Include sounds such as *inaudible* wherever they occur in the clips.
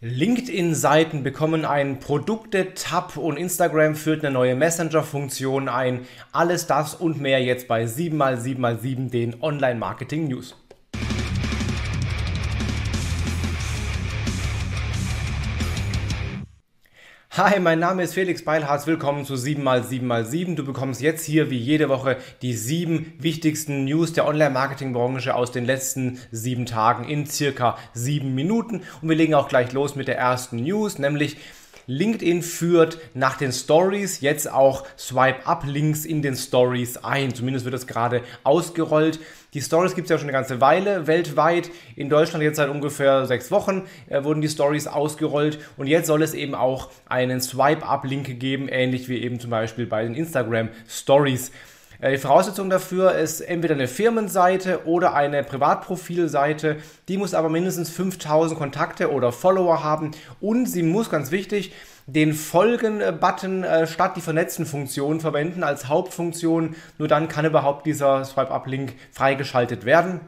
LinkedIn-Seiten bekommen ein Produkte-Tab und Instagram führt eine neue Messenger-Funktion ein. Alles das und mehr jetzt bei 7x7x7 den Online-Marketing-News. Hi, mein Name ist Felix Beilharz. Willkommen zu 7x7x7. Du bekommst jetzt hier wie jede Woche die sieben wichtigsten News der Online-Marketing-Branche aus den letzten sieben Tagen in circa sieben Minuten. Und wir legen auch gleich los mit der ersten News, nämlich LinkedIn führt nach den Stories jetzt auch Swipe-Up-Links in den Stories ein. Zumindest wird das gerade ausgerollt. Die Stories gibt es ja schon eine ganze Weile weltweit. In Deutschland jetzt seit ungefähr sechs Wochen äh, wurden die Stories ausgerollt und jetzt soll es eben auch einen Swipe-Up-Link geben, ähnlich wie eben zum Beispiel bei den Instagram Stories. Äh, die Voraussetzung dafür ist entweder eine Firmenseite oder eine Privatprofilseite. Die muss aber mindestens 5000 Kontakte oder Follower haben und sie muss, ganz wichtig, den Folgen-Button äh, statt die vernetzten Funktionen verwenden als Hauptfunktion. Nur dann kann überhaupt dieser Swipe-Up-Link freigeschaltet werden.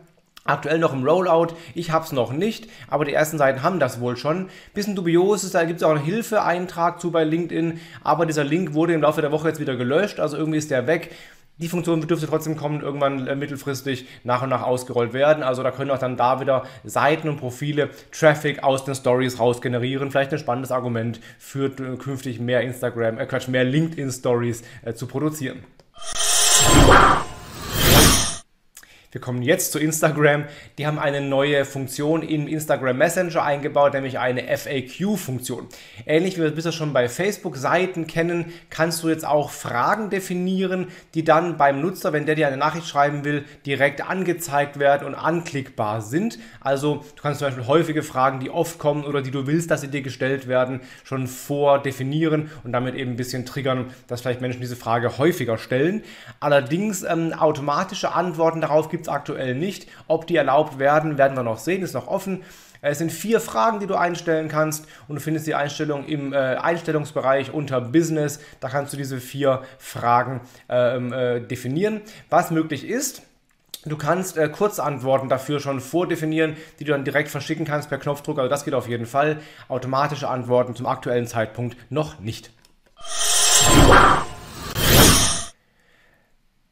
Aktuell noch im Rollout. Ich habe es noch nicht, aber die ersten Seiten haben das wohl schon. Bisschen dubios ist, da gibt es auch einen Hilfeeintrag zu bei LinkedIn, aber dieser Link wurde im Laufe der Woche jetzt wieder gelöscht, also irgendwie ist der weg. Die Funktion dürfte trotzdem kommen, irgendwann äh, mittelfristig nach und nach ausgerollt werden. Also da können auch dann da wieder Seiten und Profile Traffic aus den Stories raus generieren. Vielleicht ein spannendes Argument für äh, künftig mehr Instagram, äh Quatsch, mehr LinkedIn Stories äh, zu produzieren. Wir kommen jetzt zu Instagram. Die haben eine neue Funktion in Instagram Messenger eingebaut, nämlich eine FAQ-Funktion. Ähnlich wie wir es bisher schon bei Facebook-Seiten kennen, kannst du jetzt auch Fragen definieren, die dann beim Nutzer, wenn der dir eine Nachricht schreiben will, direkt angezeigt werden und anklickbar sind. Also du kannst zum Beispiel häufige Fragen, die oft kommen oder die du willst, dass sie dir gestellt werden, schon vordefinieren und damit eben ein bisschen triggern, dass vielleicht Menschen diese Frage häufiger stellen. Allerdings ähm, automatische Antworten darauf gibt gibt es aktuell nicht. Ob die erlaubt werden, werden wir noch sehen, ist noch offen. Es sind vier Fragen, die du einstellen kannst und du findest die Einstellung im äh, Einstellungsbereich unter Business. Da kannst du diese vier Fragen ähm, äh, definieren. Was möglich ist, Du kannst äh, Kurzantworten dafür schon vordefinieren, die du dann direkt verschicken kannst per Knopfdruck. Also das geht auf jeden Fall. Automatische Antworten zum aktuellen Zeitpunkt noch nicht.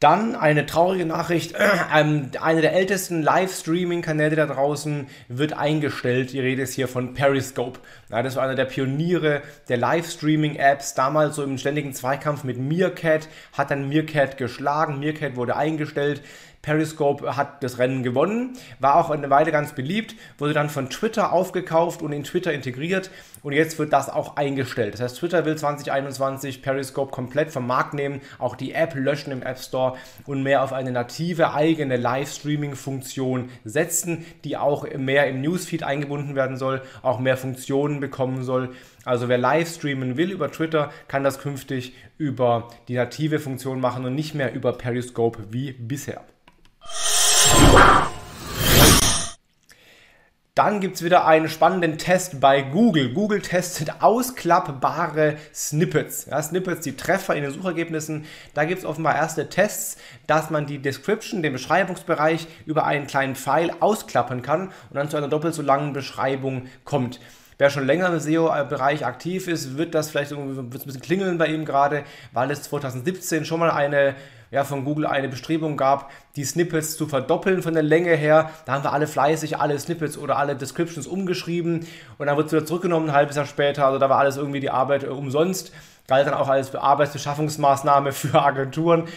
Dann eine traurige Nachricht. *clears throat* Ähm, einer der ältesten Livestreaming-Kanäle da draußen wird eingestellt. Die Rede ist hier von Periscope. Ja, das war einer der Pioniere der Livestreaming-Apps. Damals so im ständigen Zweikampf mit Meerkat. Hat dann Meerkat geschlagen. Meerkat wurde eingestellt. Periscope hat das Rennen gewonnen, war auch eine Weile ganz beliebt, wurde dann von Twitter aufgekauft und in Twitter integriert und jetzt wird das auch eingestellt. Das heißt, Twitter will 2021 Periscope komplett vom Markt nehmen, auch die App löschen im App Store und mehr auf eine native eigene Livestreaming-Funktion setzen, die auch mehr im Newsfeed eingebunden werden soll, auch mehr Funktionen bekommen soll. Also wer live streamen will über Twitter, kann das künftig über die native Funktion machen und nicht mehr über Periscope wie bisher. Dann gibt es wieder einen spannenden Test bei Google. Google testet ausklappbare Snippets. Ja, Snippets, die Treffer in den Suchergebnissen. Da gibt es offenbar erste Tests, dass man die Description, den Beschreibungsbereich, über einen kleinen Pfeil ausklappen kann und dann zu einer doppelt so langen Beschreibung kommt. Wer schon länger im SEO-Bereich aktiv ist, wird das vielleicht irgendwie ein bisschen klingeln bei ihm gerade, weil es 2017 schon mal eine ja, von Google eine Bestrebung gab, die Snippets zu verdoppeln von der Länge her. Da haben wir alle fleißig alle Snippets oder alle Descriptions umgeschrieben und dann wird es wieder zurückgenommen, ein halbes Jahr später. Also da war alles irgendwie die Arbeit äh, umsonst. Galt dann auch als Arbeitsbeschaffungsmaßnahme *laughs* für Agenturen.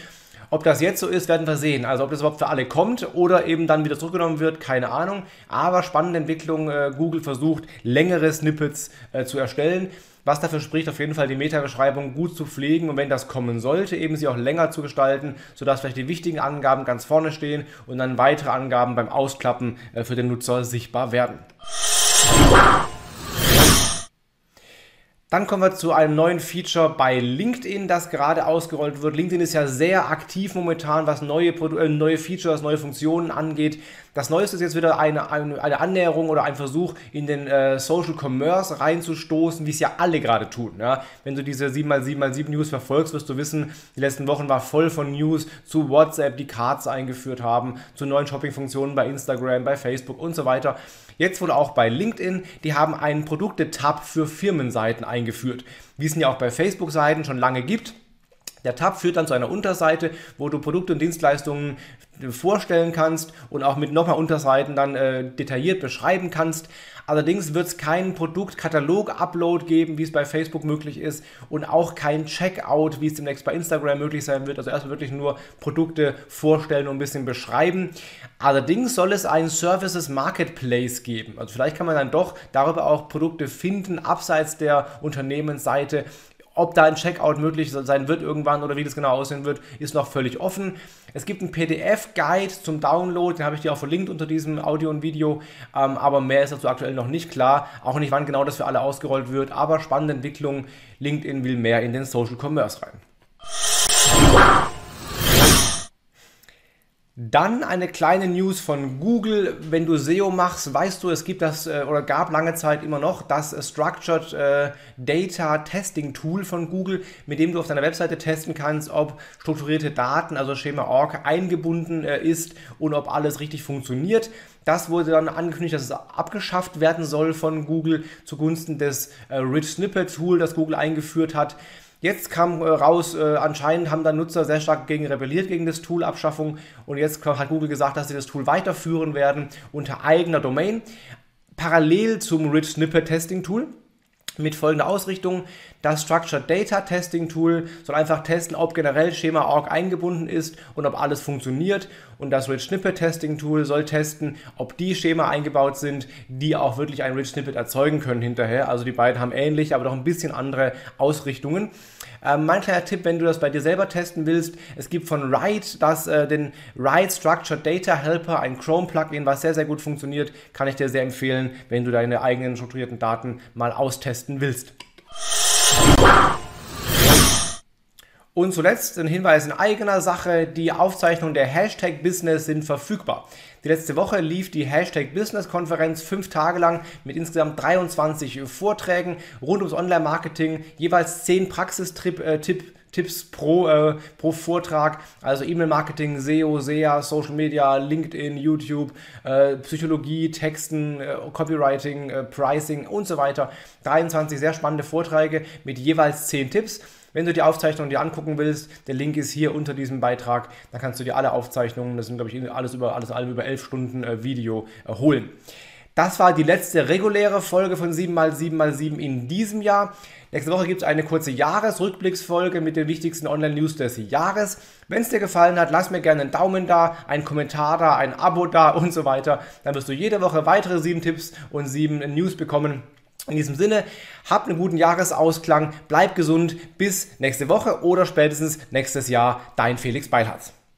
Ob das jetzt so ist, werden wir sehen. Also ob das überhaupt für alle kommt oder eben dann wieder zurückgenommen wird, keine Ahnung. Aber spannende Entwicklung. Äh, Google versucht, längere Snippets äh, zu erstellen was dafür spricht, auf jeden Fall die Meta-Beschreibung gut zu pflegen und wenn das kommen sollte, eben sie auch länger zu gestalten, sodass vielleicht die wichtigen Angaben ganz vorne stehen und dann weitere Angaben beim Ausklappen äh, für den Nutzer sichtbar werden. Dann kommen wir zu einem neuen Feature bei LinkedIn, das gerade ausgerollt wird. LinkedIn ist ja sehr aktiv momentan, was neue, Produ äh, neue Features, neue Funktionen angeht. Das Neueste ist jetzt wieder eine, eine, eine Annäherung oder ein Versuch, in den äh, Social Commerce reinzustoßen, wie es ja alle gerade tun. Ja? Wenn du diese 7x7x7 News verfolgst, wirst du wissen, die letzten Wochen war voll von News zu WhatsApp, die Cards eingeführt haben, zu neuen Shopping-Funktionen bei Instagram, bei Facebook und so weiter. Jetzt wohl auch bei LinkedIn, die haben einen Produkte-Tab für Firmenseiten eingeführt, wie es ja auch bei Facebook-Seiten schon lange gibt. Der Tab führt dann zu einer Unterseite, wo du Produkte und Dienstleistungen vorstellen kannst und auch mit nochmal Unterseiten dann äh, detailliert beschreiben kannst. Allerdings wird es keinen Produktkatalog-Upload geben, wie es bei Facebook möglich ist und auch kein Checkout, wie es demnächst bei Instagram möglich sein wird. Also erstmal wirklich nur Produkte vorstellen und ein bisschen beschreiben. Allerdings soll es einen Services Marketplace geben. Also vielleicht kann man dann doch darüber auch Produkte finden, abseits der Unternehmensseite, ob da ein Checkout möglich sein wird irgendwann oder wie das genau aussehen wird, ist noch völlig offen. Es gibt einen PDF-Guide zum Download, den habe ich dir auch verlinkt unter diesem Audio und Video, ähm, aber mehr ist dazu aktuell noch nicht klar. Auch nicht, wann genau das für alle ausgerollt wird, aber spannende Entwicklung. LinkedIn will mehr in den Social Commerce rein. Dann eine kleine News von Google. Wenn du SEO machst, weißt du, es gibt das äh, oder gab lange Zeit immer noch das Structured äh, Data Testing Tool von Google, mit dem du auf deiner Webseite testen kannst, ob strukturierte Daten, also Schema Org, eingebunden äh, ist und ob alles richtig funktioniert. Das wurde dann angekündigt, dass es abgeschafft werden soll von Google zugunsten des Rich Snippet Tool, das Google eingeführt hat. Jetzt kam äh, raus, äh, anscheinend haben dann Nutzer sehr stark gegen rebelliert gegen das Tool Abschaffung und jetzt hat Google gesagt, dass sie das Tool weiterführen werden unter eigener Domain, parallel zum Rich Snippet Testing Tool mit folgender Ausrichtung. Das Structured Data Testing Tool soll einfach testen, ob generell Schema Org eingebunden ist und ob alles funktioniert. Und das Rich Snippet Testing Tool soll testen, ob die Schema eingebaut sind, die auch wirklich ein Rich Snippet erzeugen können hinterher. Also die beiden haben ähnlich, aber doch ein bisschen andere Ausrichtungen. Ähm, mein kleiner Tipp, wenn du das bei dir selber testen willst, es gibt von Write das, äh, den Write Structured Data Helper, ein Chrome-Plugin, was sehr, sehr gut funktioniert, kann ich dir sehr empfehlen, wenn du deine eigenen strukturierten Daten mal austesten willst. Und zuletzt ein Hinweis in eigener Sache, die Aufzeichnungen der Hashtag Business sind verfügbar. Die letzte Woche lief die Hashtag Business Konferenz fünf Tage lang mit insgesamt 23 Vorträgen rund ums Online-Marketing, jeweils 10 Praxistipps äh, Tipps pro, äh, pro Vortrag, also E-Mail-Marketing, SEO, SEA, Social Media, LinkedIn, YouTube, äh, Psychologie, Texten, äh, Copywriting, äh, Pricing und so weiter. 23 sehr spannende Vorträge mit jeweils 10 Tipps. Wenn du die Aufzeichnung dir angucken willst, der Link ist hier unter diesem Beitrag. Da kannst du dir alle Aufzeichnungen, das sind glaube ich alles über alles allem über elf Stunden äh, Video äh, holen. Das war die letzte reguläre Folge von 7x7x7 in diesem Jahr. Nächste Woche gibt es eine kurze Jahresrückblicksfolge mit den wichtigsten Online-News des Jahres. Wenn es dir gefallen hat, lass mir gerne einen Daumen da, einen Kommentar da, ein Abo da und so weiter. Dann wirst du jede Woche weitere sieben Tipps und sieben News bekommen. In diesem Sinne, habt einen guten Jahresausklang, bleib gesund, bis nächste Woche oder spätestens nächstes Jahr, dein Felix Beilharz.